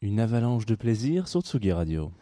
une avalanche de plaisir sur Tsugi Radio.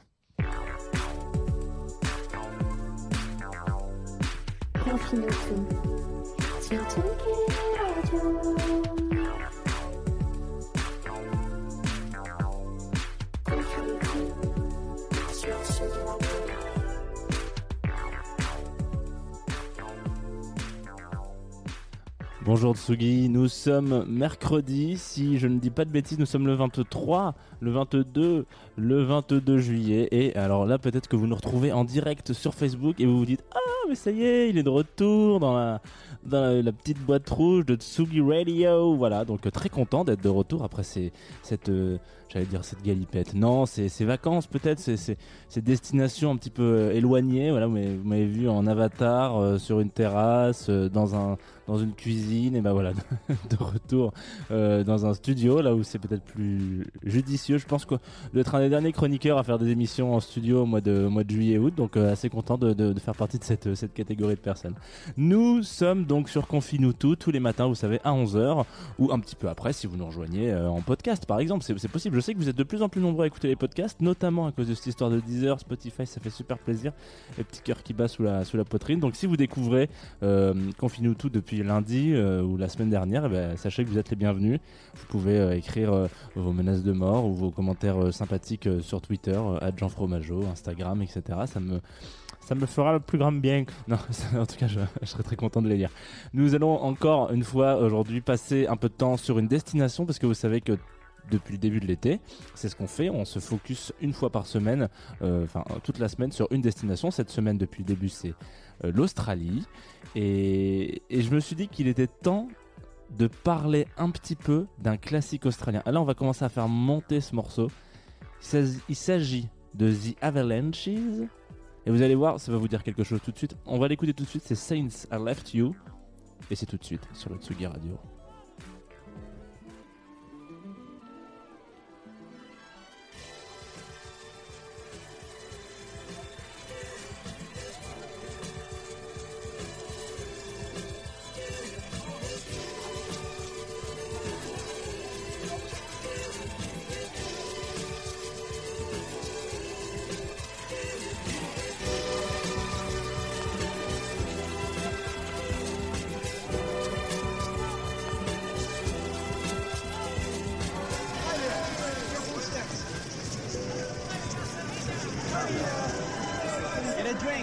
Bonjour Tsugi, nous sommes mercredi, si je ne dis pas de bêtises, nous sommes le 23, le 22, le 22 juillet. Et alors là, peut-être que vous nous retrouvez en direct sur Facebook et vous vous dites Ah, mais ça y est, il est de retour dans la, dans la, petite boîte rouge de Tsugi Radio. Voilà, donc euh, très content d'être de retour après ces, cette, euh, j'allais dire cette galipette. Non, c'est ces vacances peut-être, ces ces destinations un petit peu euh, éloignées. Voilà, vous m'avez vu en avatar sur une terrasse, dans un dans une cuisine, et ben voilà, de retour dans un studio, là où c'est peut-être plus judicieux. Je pense que d'être un des derniers chroniqueurs à faire des émissions en studio au mois de, au mois de juillet août, donc assez content de- de faire partie de cette, cette catégorie de personnes. Nous sommes donc sur Confinou tout, tous les matins, vous savez, à 11h, ou un petit peu après si vous nous rejoignez euh, en podcast par exemple, c'est possible. Je sais que vous êtes de plus en plus nombreux à écouter les podcasts, notamment à cause de cette histoire de Deezer, Spotify, ça fait super plaisir, les petits cœurs qui battent sous la, poitrine. Donc si vous découvrez euh, tout depuis lundi euh, ou la semaine dernière, eh ben, sachez que vous êtes les bienvenus. Vous pouvez euh, écrire vos menaces de mort ou vos commentaires sympathiques sur Twitter, euh, Jean Fromageau, Instagram, etc. Ça me, ça me fera le plus grand bien. Non, en tout cas, je, je serais très content de les lire. Nous allons encore une fois aujourd'hui passer un peu de temps sur une destination parce que vous savez que depuis le début de l'été, c'est ce qu'on fait. On se focus une fois par semaine, euh, enfin toute la semaine sur une destination. Cette semaine, depuis le début, c'est euh, l'Australie. Et, et je me suis dit qu'il était temps de parler un petit peu d'un classique australien. Là, on va commencer à faire monter ce morceau. Il s'agit de The Avalanches. Et vous allez voir, ça va vous dire quelque chose tout de suite. On va l'écouter tout de suite. C'est Saints I Left You. Et c'est tout de suite sur le Tsugi Radio.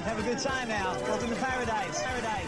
Have a good time now. Welcome to paradise. Paradise.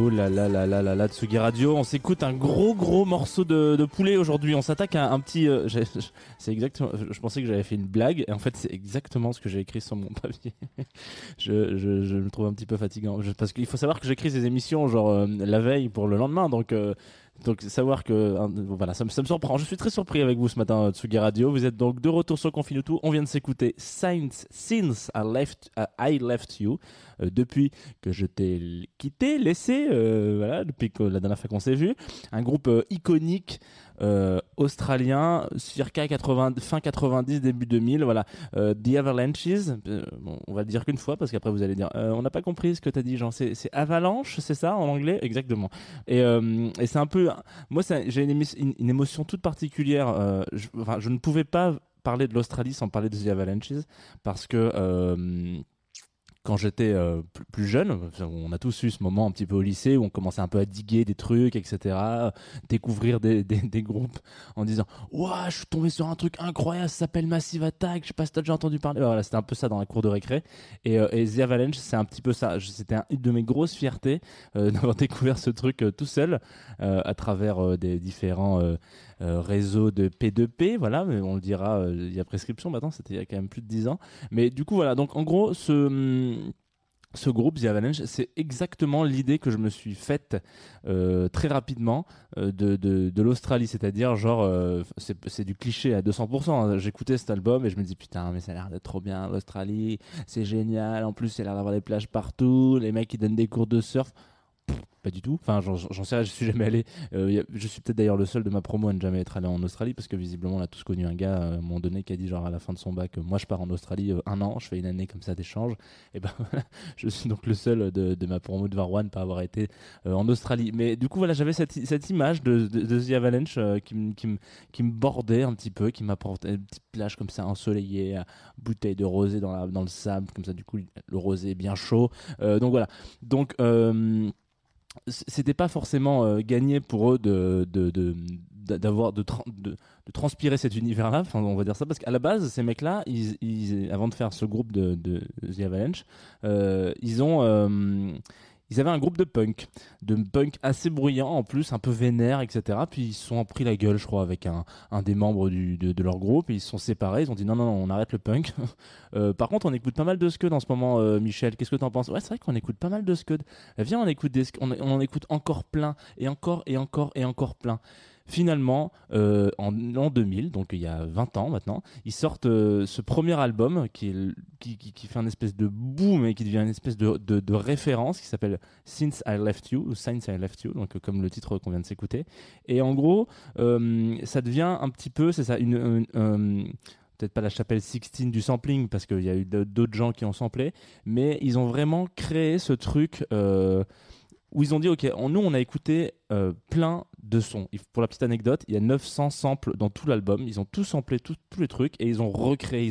Ouh là là là là là là, Tsugi Radio, on s'écoute un gros gros morceau de, poulet aujourd'hui. On s'attaque à un petit. euh, c'est exactement. Je, pensais que j'avais fait une blague et en fait c'est exactement ce que j'ai écrit sur mon papier. je, me trouve un petit peu fatigant parce qu'il faut savoir que j'écris ces émissions genre euh, la veille pour le lendemain, donc. euh, donc savoir que voilà ça me, surprend. Je suis très surpris avec vous ce matin euh, Tsugi Radio. Vous êtes donc de retour sur Confinutu on vient de s'écouter Since, Since I Left, uh, I Left You euh, depuis que je t'ai quitté laissé euh, voilà depuis que la dernière fois qu'on s'est vu. Un groupe euh, iconique euh, australien circa 80 fin 90 début 2000 voilà. Euh, The Avalanches euh, on va le dire qu'une fois parce qu'après vous allez dire on n'a pas compris ce que t'as dit c'est avalanche c'est ça en anglais? Exactement. Et, et c'est un peu moi j'ai une, émotion toute particulière je, je ne pouvais pas parler de l'Australie sans parler de The Avalanches parce que quand j'étais euh, plus, jeune, on a tous eu ce moment un petit peu au lycée où on commençait un peu à diguer des trucs, etc., découvrir des, groupes en disant Ouah, je suis tombé sur un truc incroyable, ça s'appelle Massive Attack, je sais pas si t'as déjà entendu parler. Voilà, c'était un peu ça dans la cour de récré. Et, euh, The Avalanche, c'est un petit peu ça. C'était un- une de mes grosses fiertés euh, d'avoir découvert ce truc euh, tout seul à travers des différents euh, réseaux de P2P. Voilà, mais on le dira, euh, il y a prescription maintenant, c'était il y a quand même plus de 10 ans. Mais du coup, voilà, donc en gros, ce. hum, ce groupe, The Avalanche, c'est exactement l'idée que je me suis faite euh, très rapidement de, l'Australie. C'est-à-dire, genre, c'est du cliché à 200%. hein. J'écoutais cet album et je me dis, putain, mais ça a l'air d'être trop bien, l'Australie, c'est génial. En plus, il a l'air d'avoir des plages partout, les mecs qui donnent des cours de surf. Pas du tout. Enfin, j'en sais rien, je suis jamais allé. Euh, je suis peut-être d'ailleurs le seul de ma promo à ne jamais être allé en Australie parce que visiblement on a tous connu un gars euh, à un moment donné qui a dit genre à la fin de son bac euh, moi je pars en Australie un an je fais une année comme ça d'échange. Et ben je suis donc le seul de, ma promo de Varwan pas avoir été en Australie. Mais du coup voilà j'avais cette, image de, de, de The Avalanche qui, me- qui, qui bordait un petit peu qui m'apportait une petite plage comme ça ensoleillée bouteille de rosé dans, la, dans le sable comme ça du coup le rosé est bien chaud. Donc voilà. Donc c'était pas forcément euh, gagné pour eux de de de de, tra- de, de transpirer cet univers là on va dire ça parce qu'à la base ces mecs là avant de faire ce groupe de, de The Avalanche euh, ils ont euh, ils avaient un groupe de punk, de punk assez bruyant en plus, un peu vénère, etc. Puis ils se sont pris la gueule, je crois, avec un, un des membres de, leur groupe. Ils se sont séparés. Ils ont dit non, non, non, on arrête le punk. Euh, par contre, on écoute pas mal de Scud en ce moment, euh, Michel. Qu'est-ce que t'en penses? Ouais, c'est vrai qu'on écoute pas mal de Scud. Viens, on écoute on en écoute encore plein et encore et encore et encore plein. Finalement, euh, en l'an 2000, donc il y a 20 ans maintenant, ils sortent euh, ce premier album qui, fait un espèce de boom et qui devient une espèce de, référence qui s'appelle Since I Left You ou Since I Left You, donc euh, comme le titre qu'on vient de s'écouter. Et en gros, ça devient un petit peu, c'est ça, peut-être pas la chapelle Sixtine du sampling parce qu'il y a eu d'autres gens qui ont samplé, mais ils ont vraiment créé ce truc. Où ils ont dit ok nous on a écouté euh, plein de sons. Pour la petite anecdote il y a 900 samples dans tout l'album. Ils ont tout samplé tous les trucs et ils ont recréé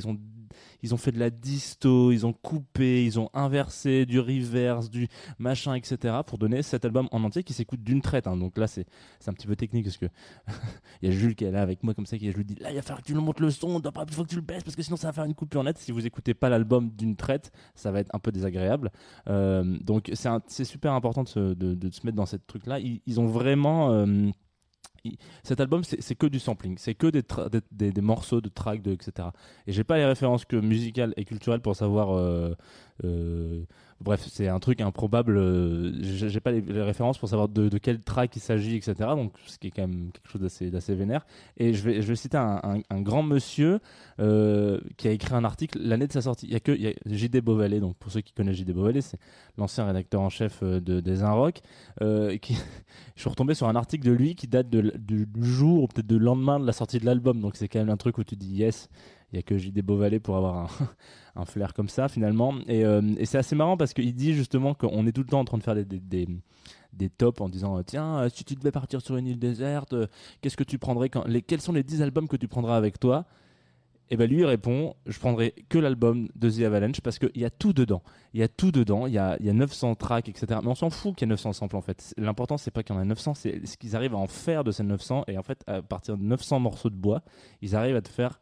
ils ont fait de la disto ils ont coupé ils ont inversé du reverse du machin etc pour donner cet album en entier qui s'écoute d'une traite hein. donc là c'est un petit peu technique parce que il y a Jules qui est là avec moi comme ça qui je lui dis là il va falloir que tu le montes le son il faut que tu le baisses parce que sinon ça va faire une coupure nette. Si vous écoutez pas l'album d'une traite ça va être un peu désagréable. Euh, donc c'est super important de se, de, se mettre dans cette truc là ils, ils ont vraiment euh, cet album c'est que du sampling. C'est que des, des, morceaux de tracks etc et j'ai pas les références que musicales et culturelles pour savoir euh, euh, bref c'est un truc improbable euh, j'ai pas les, références pour savoir de, quel track il s'agit etc donc ce qui est quand même quelque chose d'assez vénère. Et je vais citer un, grand monsieur euh, qui a écrit un article l'année de sa sortie. Il y a que y JD Beauvalet donc pour ceux qui connaissent JD Beauvalet c'est l'ancien rédacteur en chef euh, de des Rock euh, qui je suis retombé sur un article de lui qui date du jour ou peut-être du lendemain de la sortie de l'album donc c'est quand même un truc où tu dis yes il y a que JD Beauvalet pour avoir un, flair comme ça finalement. Et, euh, et c'est assez marrant parce qu'il dit justement qu'on est tout le temps en train de faire des, des, des, des tops en disant euh, tiens euh, si tu devais partir sur une île déserte qu'est-ce que tu prendrais quand quels sont les 10 albums que tu prendras avec toi? Et ben lui il répond je prendrai que l'album de The Avalanche parce qu'il y a tout dedans. Il y a tout dedans. Il y a, y a 900 tracks etc mais on s'en fout qu'il y ait 900 samples en fait. L'important c'est pas qu'il y en a 900 c'est ce qu'ils arrivent à en faire de ces 900 et en fait à partir de 900 morceaux de bois ils arrivent à te faire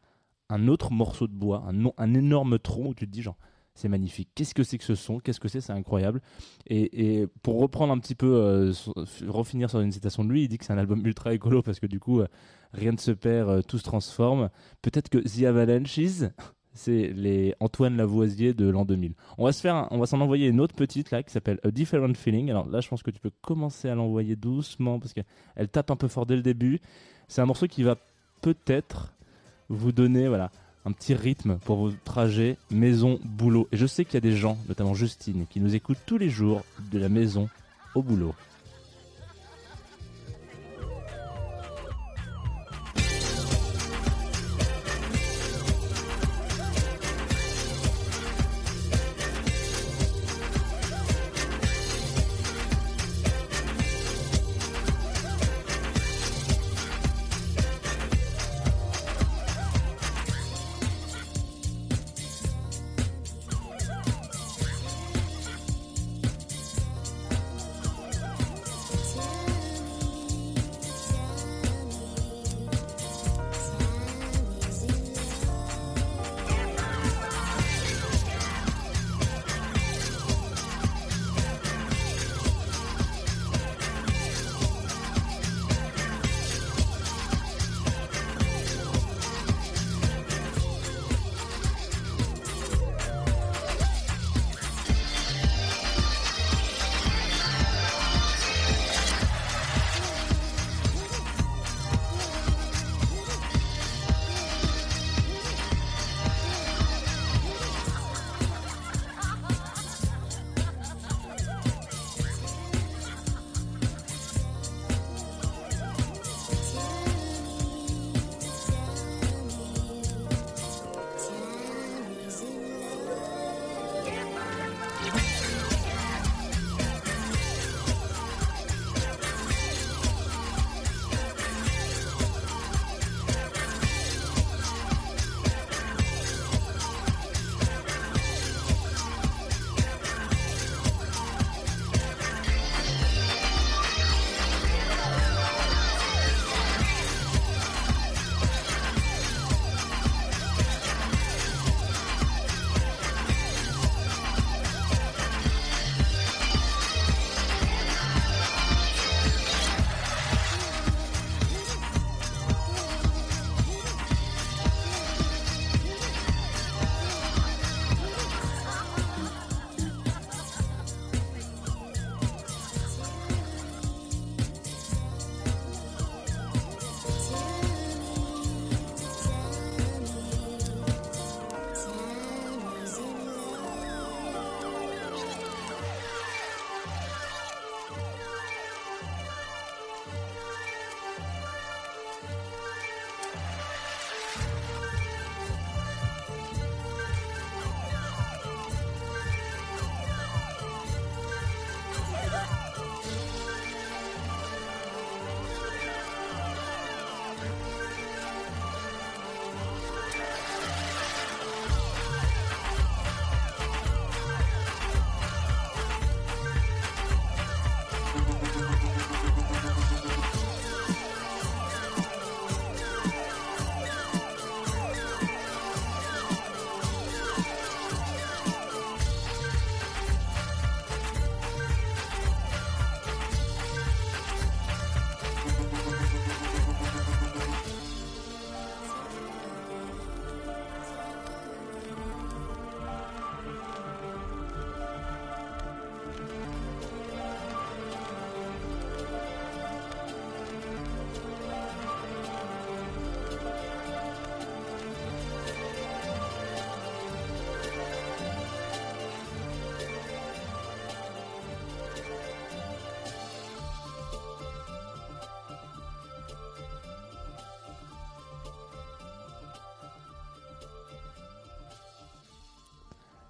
un autre morceau de bois un, un énorme tronc où tu te dis genre C'est magnifique. Qu'est-ce que c'est que ce son? Qu'est-ce que c'est? C'est incroyable. Et, et pour reprendre un petit peu, euh, refinir sur une citation de lui, il dit que c'est un album ultra écolo parce que du coup, euh, rien ne se perd, euh, tout se transforme. Peut-être que The Avalanches, c'est les Antoine Lavoisier de l'an 2000. On va se faire, on va s'en envoyer une autre petite là qui s'appelle A Different Feeling. Alors là, je pense que tu peux commencer à l'envoyer doucement parce qu'elle tape un peu fort dès le début. C'est un morceau qui va peut-être vous donner, voilà, un petit rythme pour vos trajets maison-boulot. Et je sais qu'il y a des gens, notamment Justine, qui nous écoutent tous les jours de la maison au boulot.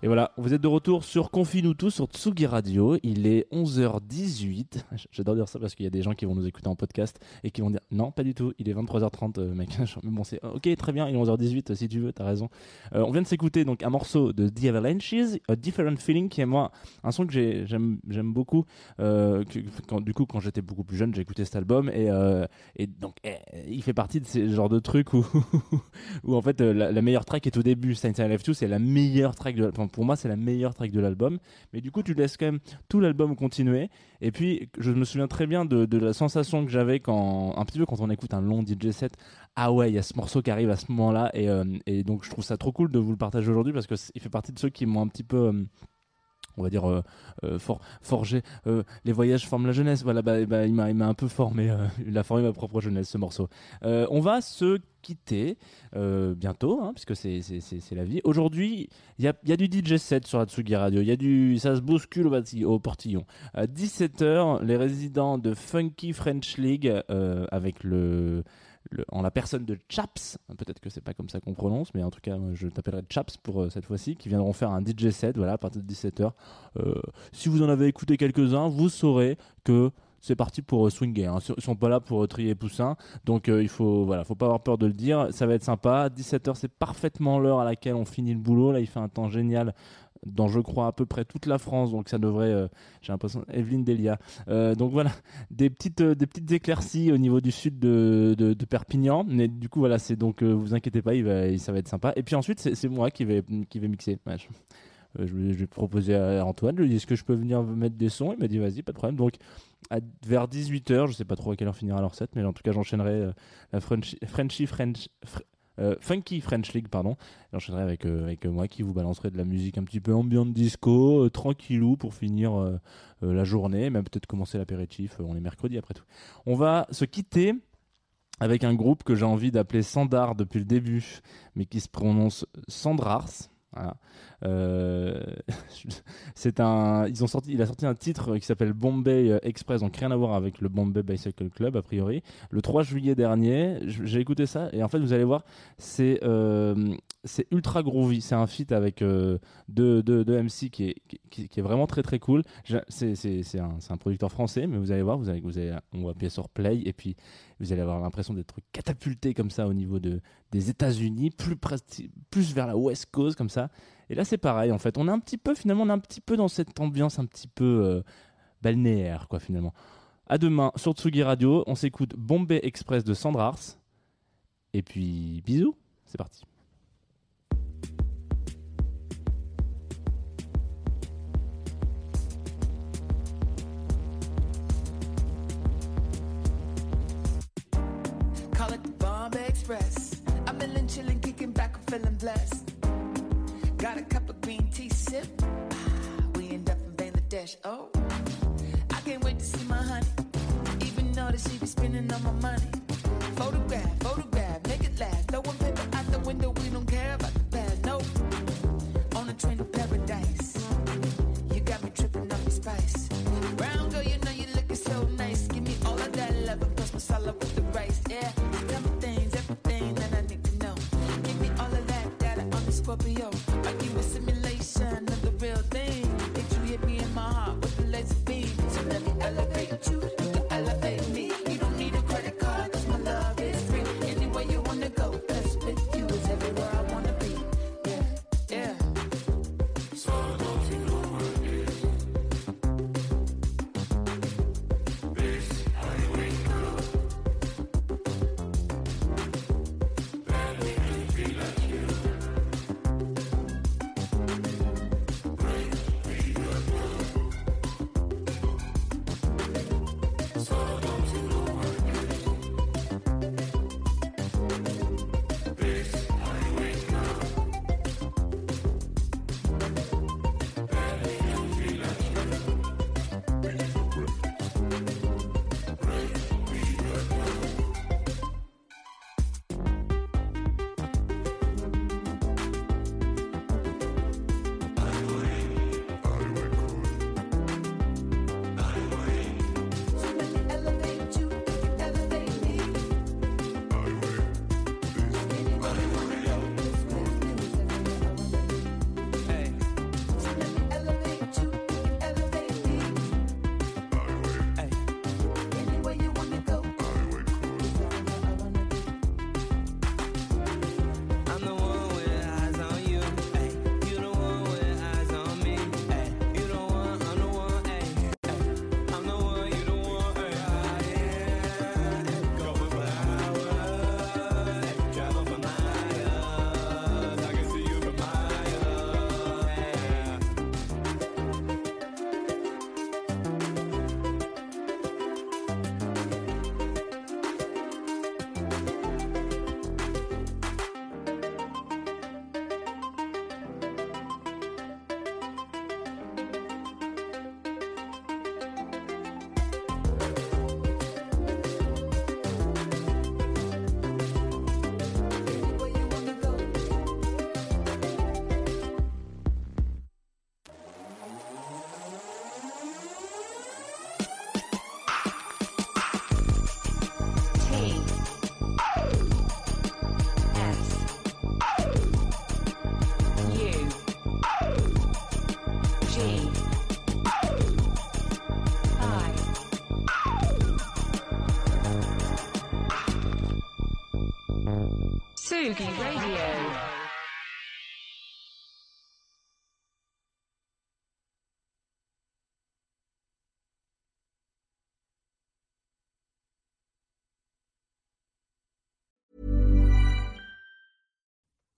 Et voilà, vous êtes de retour sur Confine-nous tous sur Tsugi Radio. Il est 11h18. J'adore dire ça parce qu'il y a des gens qui vont nous écouter en podcast et qui vont dire non, pas du tout, il est 23h30, euh, mec. Mais bon, c'est ok, très bien, il est 11h18 si tu veux, t'as raison. Euh, on vient de s'écouter donc un morceau de The Avalanches, A Different Feeling, qui est moi un son que j'ai- j'aime beaucoup. Euh, du coup, quand j'étais beaucoup plus jeune, j'ai écouté cet album et, donc eh, il fait partie de ces genres de trucs où, où en fait la, meilleure track est au début. Saint Silent Life 2, c'est la meilleure track de. enfin, pour moi c'est la meilleure track de l'album. Mais du coup tu laisses quand même tout l'album continuer. Et puis je me souviens très bien de, la sensation que j'avais quand un petit peu quand on écoute un long DJ set. Ah ouais, il y a ce morceau qui arrive à ce moment-là et, euh, donc je trouve ça trop cool de vous le partager aujourd'hui parce que il fait partie de ceux qui m'ont un petit peu euh, on va dire euh, euh, for- forgé euh, les voyages forment la jeunesse. Voilà bah, bah, il m'a un peu formé il a formé ma propre jeunesse ce morceau. On va se quitter bientôt hein, puisque c'est la vie. Aujourd'hui il y a, du DJ set sur Atsugi Radio. Il y a du ça se bouscule au, au portillon. À 17h les résidents de Funky French League avec le en la personne de Chaps, peut-être que c'est pas comme ça qu'on prononce, mais en tout cas, je t'appellerai Chaps pour euh, cette fois-ci, qui viendront faire un DJ set, voilà, à partir de 17h. si vous en avez écouté quelques-uns, vous saurez que c'est parti pour euh, swinger. Hein. Ils sont pas là pour euh, trier poussin, donc euh, il faut, voilà, faut pas avoir peur de le dire. Ça va être sympa. 17h, c'est parfaitement l'heure à laquelle on finit le boulot. Là, il fait un temps génial dans, je crois, à peu près toute la France, donc ça devrait, euh, j'ai l'impression, Evelyne Delia. Euh, donc voilà, des petites, euh, des petites éclaircies au niveau du sud de, de, Perpignan. Mais du coup, voilà, c'est donc, vous inquiétez pas, il va, ça va être sympa. Et puis ensuite, c'est moi qui vais, qui mixer. Je, je, vais- proposer à Antoine, je lui ai dit est-ce que je peux venir mettre des sons? Il m'a dit vas-y, pas de problème. Donc vers 18h, je sais pas trop à quelle heure finira leur set, mais en tout cas, j'enchaînerai la Frenchy, Frenchy French. Fr- euh, Funky French League, pardon. J'enchaînerai avec, euh, avec moi qui vous balancerai de la musique un petit peu ambiante disco, euh, tranquillou pour finir euh, euh, la journée, même peut-être commencer l'apéritif. euh, on est mercredi après tout. On va se quitter avec un groupe que j'ai envie d'appeler Sandar depuis le début, mais qui se prononce Sandrars. Euh, c'est un, il a sorti un titre qui s'appelle Bombay euh, Express, donc rien à voir avec le Bombay Bicycle Club a priori. Le 3 juillet dernier, j'ai écouté ça et en fait vous allez voir, c'est euh, c'est ultra groovy. C'est un feat avec euh, deux, deux, MC qui est, qui, est vraiment très très cool. C'est un, un producteur français, mais vous allez voir, vous allez, vous allez, on va appuyer sur play et puis vous allez avoir l'impression d'être catapulté comme ça au niveau de, des États-Unis, plus, plus vers la West Coast comme ça. Et là c'est pareil en fait. On est un petit peu finalement, on est un petit peu dans cette ambiance un petit peu euh, balnéaire quoi finalement. À demain sur Tsugi Radio, on s'écoute Bombay Express de Sandrars. Et puis bisous, c'est parti. Oh, I can't wait to see